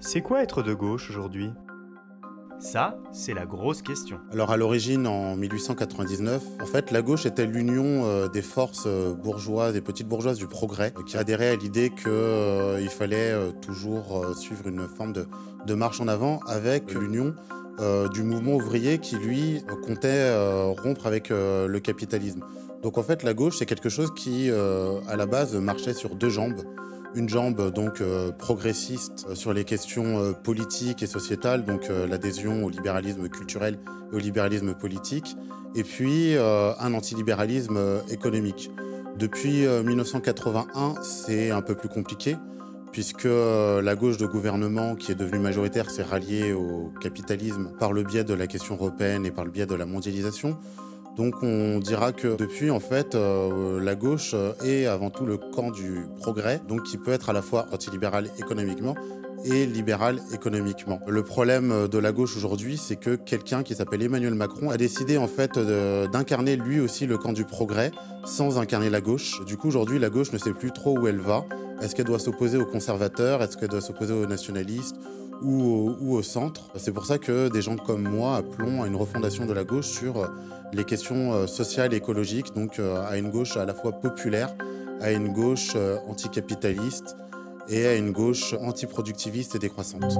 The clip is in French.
C'est quoi être de gauche aujourd'hui? Ça, c'est la grosse question. Alors à l'origine, en 1899, en fait, la gauche était l'union euh, des forces euh, bourgeoises et petites bourgeoises du progrès, euh, qui adhéraient à l'idée qu'il fallait toujours suivre une forme de, de marche en avant avec l'union du mouvement ouvrier qui, lui, comptait rompre avec le capitalisme. Donc en fait, la gauche, c'est quelque chose qui, à la base, marchait sur deux jambes une jambe donc euh, progressiste euh, sur les questions euh, politiques et sociétales, donc l'adhésion au libéralisme culturel et au libéralisme politique, et puis un antilibéralisme économique. Depuis 1981, c'est un peu plus compliqué, puisque la gauche de gouvernement qui est devenue majoritaire s'est ralliée au capitalisme par le biais de la question européenne et par le biais de la mondialisation. Donc on dira que depuis, en fait, euh, la gauche est avant tout le camp du progrès, donc qui peut être à la fois antilibéral économiquement et libéral économiquement. Le problème de la gauche aujourd'hui, c'est que quelqu'un qui s'appelle Emmanuel Macron a décidé en fait d'incarner lui aussi le camp du progrès sans incarner la gauche. Du coup, aujourd'hui, la gauche ne sait plus trop où elle va. Est-ce qu'elle doit s'opposer aux conservateurs? Est-ce qu'elle doit s'opposer aux nationalistes? Ou au, centre. C'est pour ça que des gens comme moi appelons à une refondation de la gauche sur euh, les questions euh, sociales et écologiques, donc euh, à une gauche à la fois populaire, à une gauche anticapitaliste et à une gauche antiproductiviste et décroissante.